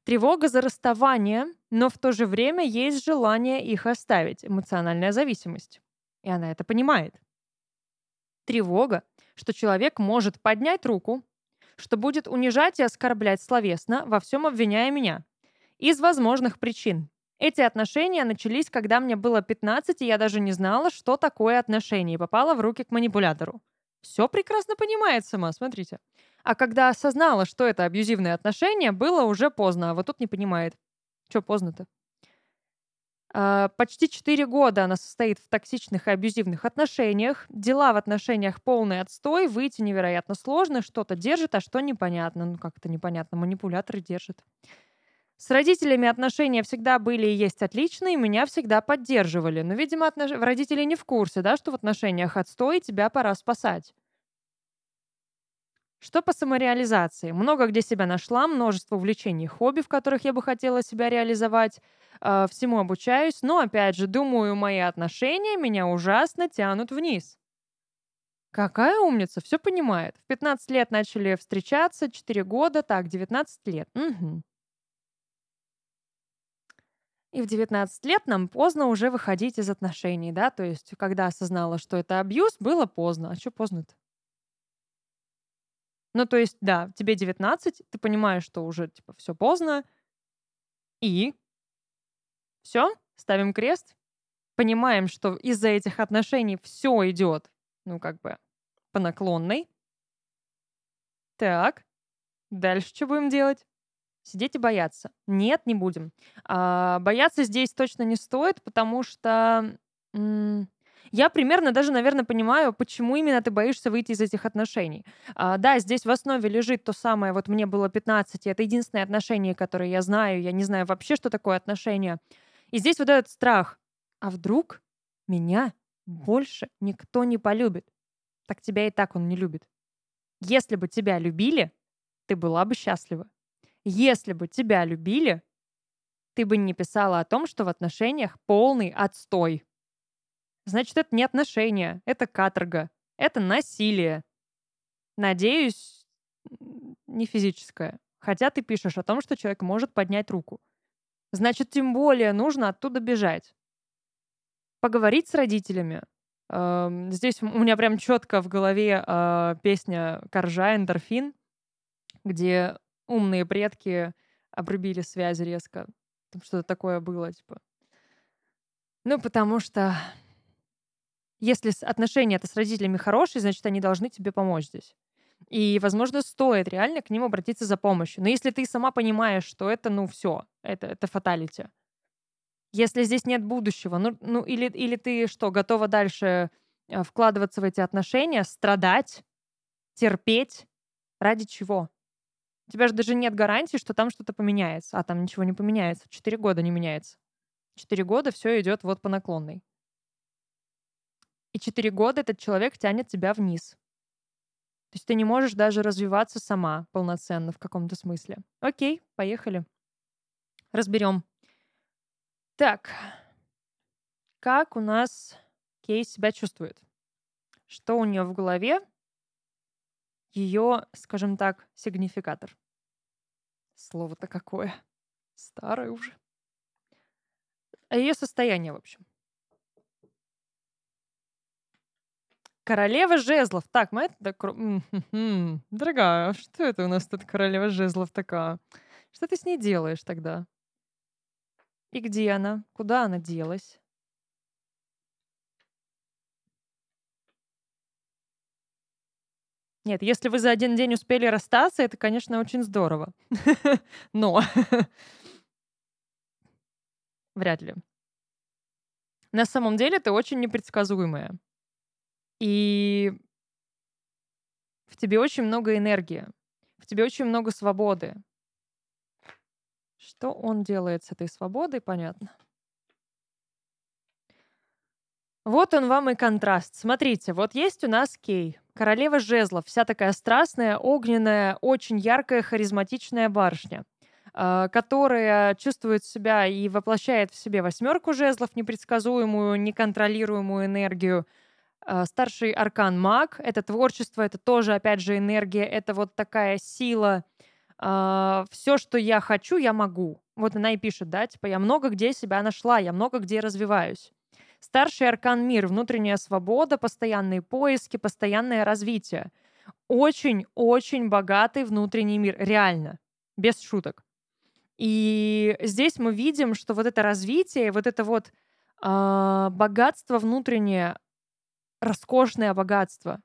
Тревога за расставание, но в то же время есть желание их оставить. Эмоциональная зависимость. И она это понимает. Тревога, что человек может поднять руку, что будет унижать и оскорблять словесно, во всем обвиняя меня. Из возможных причин. Эти отношения начались, когда мне было 15, и я даже не знала, что такое отношения, и попала в руки к манипулятору. Все прекрасно понимает сама, смотрите. А когда осознала, что это абьюзивные отношения, было уже поздно, а вот тут не понимает. Че поздно-то? А, почти 4 года она состоит в токсичных и абьюзивных отношениях. Дела в отношениях полный отстой, выйти невероятно сложно, что-то держит, а что непонятно. Ну как это непонятно, манипуляторы держат. С родителями отношения всегда были и есть отличные, меня всегда поддерживали. Но, видимо, отнош... родители не в курсе, да, что в отношениях отстой, тебя пора спасать. Что по самореализации? Много где себя нашла, множество увлечений, хобби, в которых я бы хотела себя реализовать. Э, всему обучаюсь, но, опять же, думаю, мои отношения меня ужасно тянут вниз. Какая умница, все понимает. В 15 лет начали встречаться, 4 года, так, 19 лет. Угу. И в 19 лет нам поздно уже выходить из отношений, да, то есть когда осознала, что это абьюз, было поздно. А что поздно-то? Ну, то есть, да, тебе 19, ты понимаешь, что уже, типа, все поздно, и все, ставим крест, понимаем, что из-за этих отношений все идет, ну, как бы, по наклонной. Так, дальше что будем делать? Сидеть и бояться. Нет, не будем. А, бояться здесь точно не стоит, потому что м, я примерно даже, наверное, понимаю, почему именно ты боишься выйти из этих отношений. А, да, здесь в основе лежит то самое, вот мне было 15, и это единственное отношение, которое я знаю, я не знаю вообще, что такое отношения. И здесь вот этот страх. А вдруг меня больше никто не полюбит? Так тебя и так он не любит. Если бы тебя любили, ты была бы счастлива. Если бы тебя любили, ты бы не писала о том, что в отношениях полный отстой. Значит, это не отношения, это каторга, это насилие. Надеюсь, не физическое. Хотя ты пишешь о том, что человек может поднять руку. Значит, тем более нужно оттуда бежать. Поговорить с родителями. Здесь у меня прям четко в голове э, песня Коржа «Эндорфин», где умные предки обрубили связь резко. Там что-то такое было, типа. Ну, потому что если отношения это с родителями хорошие, значит, они должны тебе помочь здесь. И, возможно, стоит реально к ним обратиться за помощью. Но если ты сама понимаешь, что это, ну, все, это, это фаталити. Если здесь нет будущего, ну, ну или, или ты что, готова дальше э, вкладываться в эти отношения, страдать, терпеть, ради чего? У тебя же даже нет гарантии, что там что-то поменяется. А там ничего не поменяется. Четыре года не меняется. Четыре года все идет вот по наклонной. И четыре года этот человек тянет тебя вниз. То есть ты не можешь даже развиваться сама полноценно в каком-то смысле. Окей, поехали. Разберем. Так, как у нас Кей себя чувствует? Что у нее в голове? Ее, скажем так, сигнификатор. Слово-то какое. Старое уже. А ее состояние, в общем. Королева жезлов. Так, мы это... Дорогая, а что это у нас тут королева жезлов такая? Что ты с ней делаешь тогда? И где она? Куда она делась? Нет, если вы за один день успели расстаться, это, конечно, очень здорово. Но вряд ли. На самом деле ты очень непредсказуемая. И в тебе очень много энергии, в тебе очень много свободы. Что он делает с этой свободой, понятно. Вот он вам и контраст. Смотрите, вот есть у нас Кей, королева жезлов, вся такая страстная, огненная, очень яркая, харизматичная барышня, а, которая чувствует себя и воплощает в себе восьмерку жезлов, непредсказуемую, неконтролируемую энергию. А, старший аркан маг — это творчество, это тоже, опять же, энергия, это вот такая сила. А, Все, что я хочу, я могу. Вот она и пишет, да, типа, я много где себя нашла, я много где развиваюсь. Старший аркан мир, внутренняя свобода, постоянные поиски, постоянное развитие. Очень-очень богатый внутренний мир, реально, без шуток. И здесь мы видим, что вот это развитие, вот это вот э, богатство внутреннее, роскошное богатство,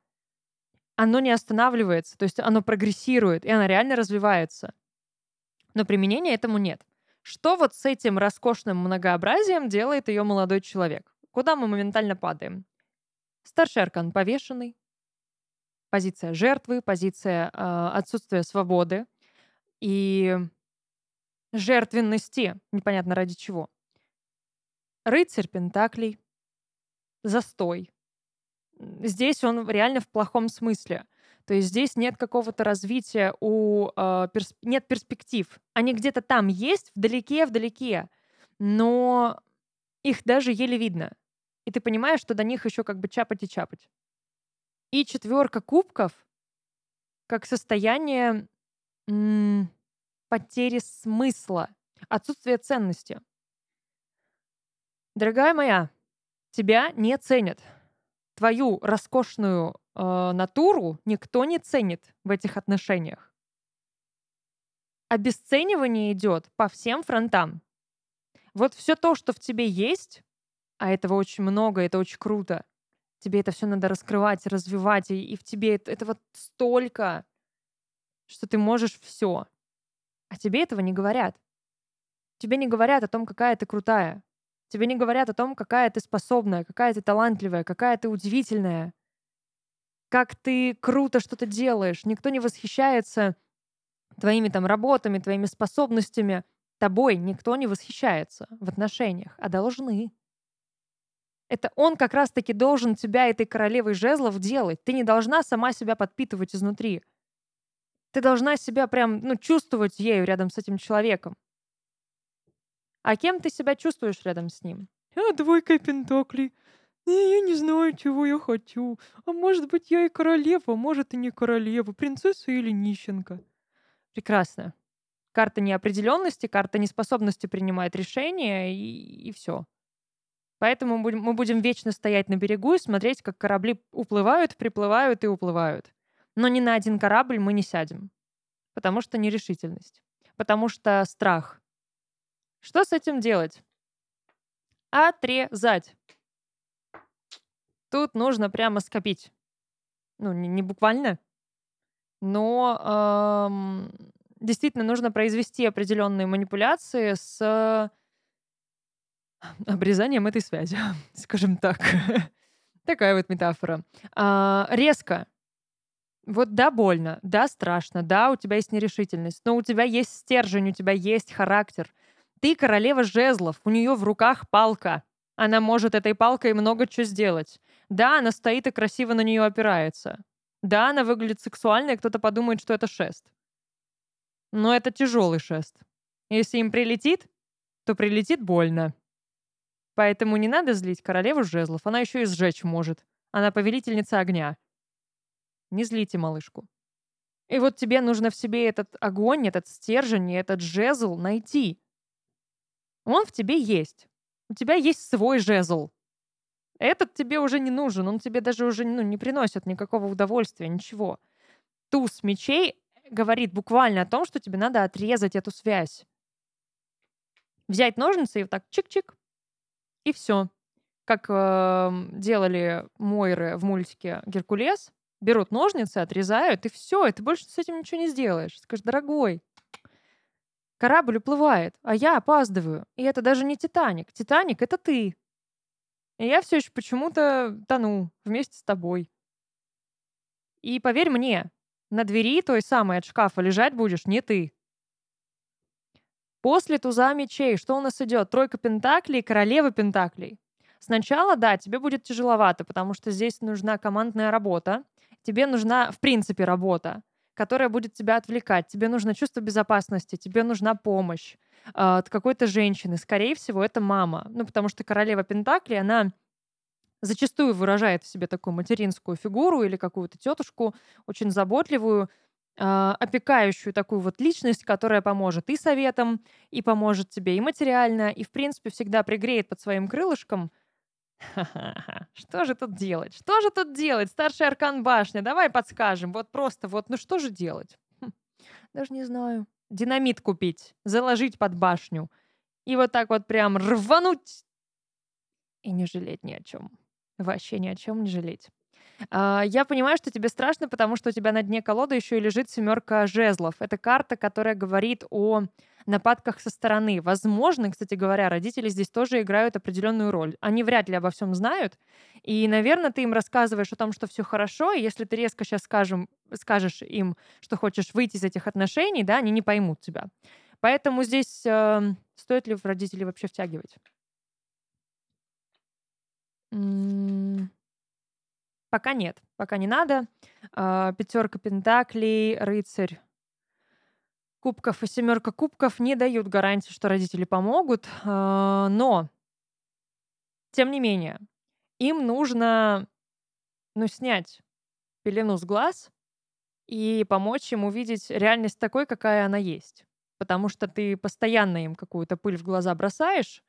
оно не останавливается, то есть оно прогрессирует, и оно реально развивается. Но применения этому нет. Что вот с этим роскошным многообразием делает ее молодой человек? Куда мы моментально падаем? Старший аркан повешенный, позиция жертвы, позиция э, отсутствия свободы и жертвенности, непонятно ради чего. Рыцарь Пентаклей, застой. Здесь он реально в плохом смысле. То есть здесь нет какого-то развития, у, э, перс- нет перспектив. Они где-то там есть, вдалеке, вдалеке, но их даже еле видно и ты понимаешь, что до них еще как бы чапать и чапать. И четверка кубков как состояние потери смысла, отсутствие ценности. Дорогая моя, тебя не ценят. Твою роскошную э, натуру никто не ценит в этих отношениях. Обесценивание идет по всем фронтам. Вот все то, что в тебе есть, а этого очень много, это очень круто. Тебе это все надо раскрывать, развивать, и, и в тебе это, это вот столько, что ты можешь все. А тебе этого не говорят. Тебе не говорят о том, какая ты крутая. Тебе не говорят о том, какая ты способная, какая ты талантливая, какая ты удивительная, как ты круто что-то делаешь. Никто не восхищается твоими там работами, твоими способностями. Тобой никто не восхищается в отношениях, а должны. Это он как раз-таки должен тебя этой королевой жезлов делать. Ты не должна сама себя подпитывать изнутри. Ты должна себя прям, ну, чувствовать ею рядом с этим человеком. А кем ты себя чувствуешь рядом с ним? А, двойка пентаклей. Я не знаю, чего я хочу. А может быть, я и королева, может и не королева, принцесса или нищенка. Прекрасно. Карта неопределенности, карта неспособности принимать решения, и, и все. Поэтому мы будем вечно стоять на берегу и смотреть, как корабли уплывают, приплывают и уплывают. Но ни на один корабль мы не сядем. Потому что нерешительность. Потому что страх. Что с этим делать? Отрезать. Тут нужно прямо скопить. Ну, не, не буквально, но эм, действительно нужно произвести определенные манипуляции с обрезанием этой связи, скажем так. Такая вот метафора. А, резко. Вот да, больно, да, страшно, да, у тебя есть нерешительность, но у тебя есть стержень, у тебя есть характер — ты королева жезлов, у нее в руках палка. Она может этой палкой много чего сделать. Да, она стоит и красиво на нее опирается. Да, она выглядит сексуально, и кто-то подумает, что это шест. Но это тяжелый шест. Если им прилетит, то прилетит больно. Поэтому не надо злить королеву жезлов, она еще и сжечь может. Она повелительница огня. Не злите малышку. И вот тебе нужно в себе этот огонь, этот стержень, этот жезл найти. Он в тебе есть. У тебя есть свой жезл. Этот тебе уже не нужен, он тебе даже уже ну, не приносит никакого удовольствия, ничего. Туз мечей говорит буквально о том, что тебе надо отрезать эту связь. Взять ножницы и вот так чик-чик, и все. Как э, делали Мойры в мультике «Геркулес», берут ножницы, отрезают, и все, и ты больше с этим ничего не сделаешь. Скажешь, дорогой, Корабль уплывает, а я опаздываю. И это даже не Титаник. Титаник — это ты. И я все еще почему-то тону вместе с тобой. И поверь мне, на двери той самой от шкафа лежать будешь не ты. После туза мечей что у нас идет? Тройка пентаклей, королева пентаклей. Сначала, да, тебе будет тяжеловато, потому что здесь нужна командная работа. Тебе нужна, в принципе, работа которая будет тебя отвлекать. Тебе нужно чувство безопасности, тебе нужна помощь э, от какой-то женщины. Скорее всего, это мама. Ну, потому что королева Пентакли, она зачастую выражает в себе такую материнскую фигуру или какую-то тетушку, очень заботливую, э, опекающую такую вот личность, которая поможет и советом, и поможет тебе и материально, и, в принципе, всегда пригреет под своим крылышком — Ха-ха-ха. Что же тут делать? Что же тут делать? Старший аркан башня. Давай подскажем. Вот просто вот, ну что же делать? Хм. Даже не знаю. Динамит купить, заложить под башню. И вот так вот прям рвануть. И не жалеть ни о чем. Вообще ни о чем не жалеть. А, я понимаю, что тебе страшно, потому что у тебя на дне колоды еще и лежит семерка жезлов. Это карта, которая говорит о нападках со стороны. Возможно, кстати говоря, родители здесь тоже играют определенную роль. Они вряд ли обо всем знают. И, наверное, ты им рассказываешь о том, что все хорошо, и если ты резко сейчас скажем, скажешь им, что хочешь выйти из этих отношений, да, они не поймут тебя. Поэтому здесь э, стоит ли родителей вообще втягивать? Пока нет, пока не надо. А, Пятерка пентаклей, рыцарь кубков и семерка кубков не дают гарантии, что родители помогут, а, но, тем не менее, им нужно, ну, снять пелену с глаз и помочь им увидеть реальность такой, какая она есть. Потому что ты постоянно им какую-то пыль в глаза бросаешь,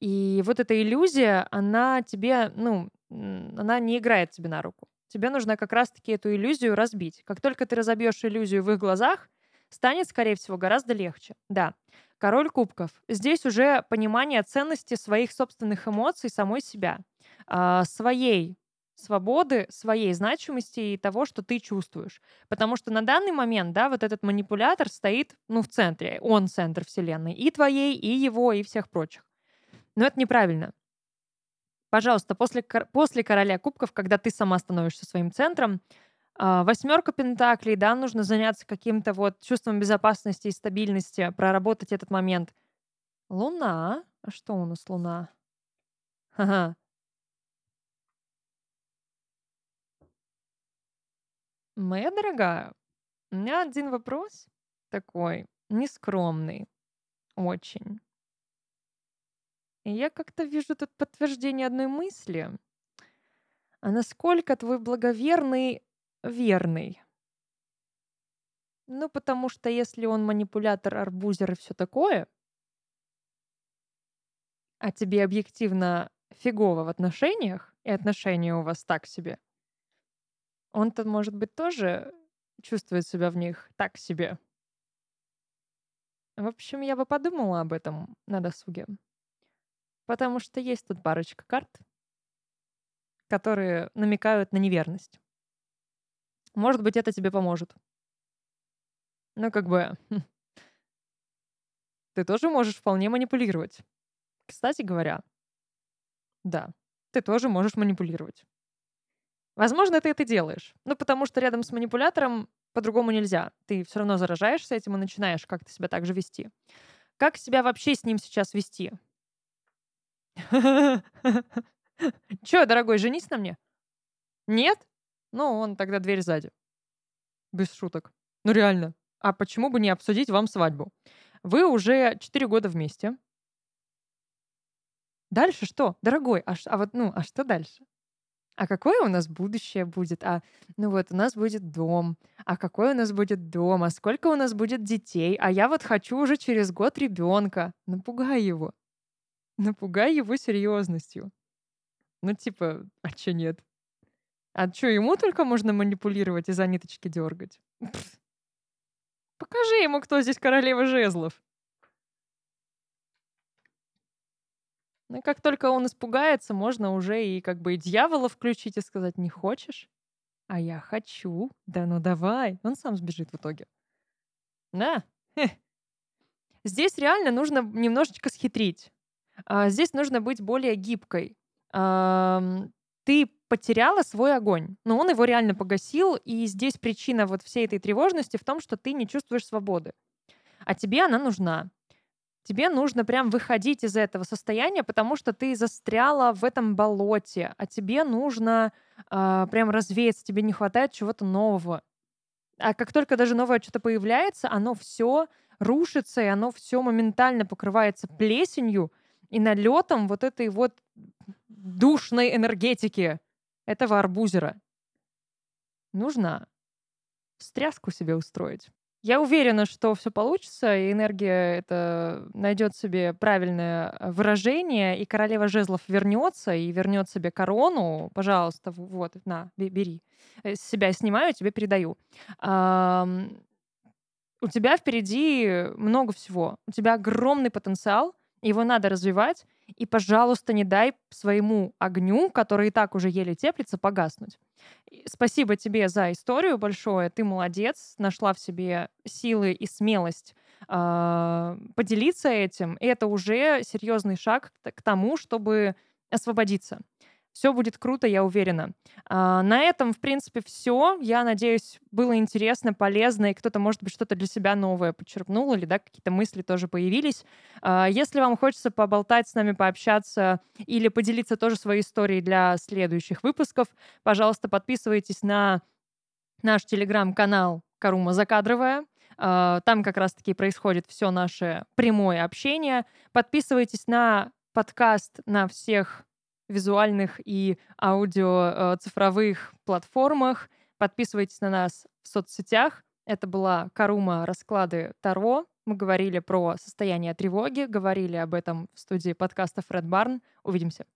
и вот эта иллюзия, она тебе, ну, она не играет тебе на руку. Тебе нужно как раз-таки эту иллюзию разбить. Как только ты разобьешь иллюзию в их глазах, станет, скорее всего, гораздо легче. Да, король кубков. Здесь уже понимание ценности своих собственных эмоций, самой себя, а, своей свободы, своей значимости и того, что ты чувствуешь. Потому что на данный момент, да, вот этот манипулятор стоит, ну, в центре, он центр вселенной, и твоей, и его, и всех прочих. Но это неправильно. Пожалуйста, после, после короля кубков, когда ты сама становишься своим центром, а, восьмерка пентаклей, да, нужно заняться каким-то вот чувством безопасности и стабильности, проработать этот момент. Луна. А что у нас луна? Ага. Моя дорогая, у меня один вопрос такой, нескромный, очень. И я как-то вижу тут подтверждение одной мысли. А насколько твой благоверный верный? Ну, потому что если он манипулятор, арбузер и все такое, а тебе объективно фигово в отношениях, и отношения у вас так себе, он-то, может быть, тоже чувствует себя в них так себе. В общем, я бы подумала об этом на досуге. Потому что есть тут парочка карт, которые намекают на неверность. Может быть, это тебе поможет. Ну, как бы... Хм. Ты тоже можешь вполне манипулировать. Кстати говоря, да, ты тоже можешь манипулировать. Возможно, ты это делаешь. Ну, потому что рядом с манипулятором по-другому нельзя. Ты все равно заражаешься этим и начинаешь как-то себя так же вести. Как себя вообще с ним сейчас вести? Чё, дорогой, женись на мне? Нет? Ну, он тогда дверь сзади. Без шуток. Ну, реально. А почему бы не обсудить вам свадьбу? Вы уже 4 года вместе. Дальше что? Дорогой, а, а вот, ну, а что дальше? А какое у нас будущее будет? А, ну вот, у нас будет дом. А какой у нас будет дом? А сколько у нас будет детей? А я вот хочу уже через год ребенка. Напугай его. Напугай его серьезностью. Ну, типа, а чё нет? А чё, ему только можно манипулировать и за ниточки дергать? Покажи ему, кто здесь королева жезлов. Ну, как только он испугается, можно уже и как бы и дьявола включить и сказать, не хочешь? А я хочу. Да ну давай. Он сам сбежит в итоге. Да. Здесь реально нужно немножечко схитрить. А, здесь нужно быть более гибкой. Ты потеряла свой огонь, но он его реально погасил, и здесь причина вот всей этой тревожности в том, что ты не чувствуешь свободы. А тебе она нужна. Тебе нужно прям выходить из этого состояния, потому что ты застряла в этом болоте, а тебе нужно э, прям развеяться, тебе не хватает чего-то нового. А как только даже новое что-то появляется, оно все рушится, и оно все моментально покрывается плесенью, и налетом вот этой вот душной энергетики этого арбузера. Нужно встряску себе устроить. Я уверена, что все получится, и энергия это найдет себе правильное э, выражение, и королева жезлов вернется и вернет себе корону. Пожалуйста, вот, на, бери. Э, с себя снимаю, тебе передаю. У тебя впереди много всего. У тебя огромный потенциал, его надо развивать, и, пожалуйста, не дай своему огню, который и так уже еле теплится, погаснуть. Спасибо тебе за историю большое. Ты молодец, нашла в себе силы и смелость э, поделиться этим. И это уже серьезный шаг к тому, чтобы освободиться. Все будет круто, я уверена. А, на этом, в принципе, все. Я надеюсь, было интересно, полезно, и кто-то, может быть, что-то для себя новое подчеркнул, или да, какие-то мысли тоже появились. А, если вам хочется поболтать с нами, пообщаться или поделиться тоже своей историей для следующих выпусков, пожалуйста, подписывайтесь на наш телеграм-канал Карума Закадровая. А, там как раз-таки происходит все наше прямое общение. Подписывайтесь на подкаст на всех визуальных и аудио э, цифровых платформах. Подписывайтесь на нас в соцсетях. Это была Карума «Расклады Таро». Мы говорили про состояние тревоги, говорили об этом в студии подкастов Red Barn. Увидимся.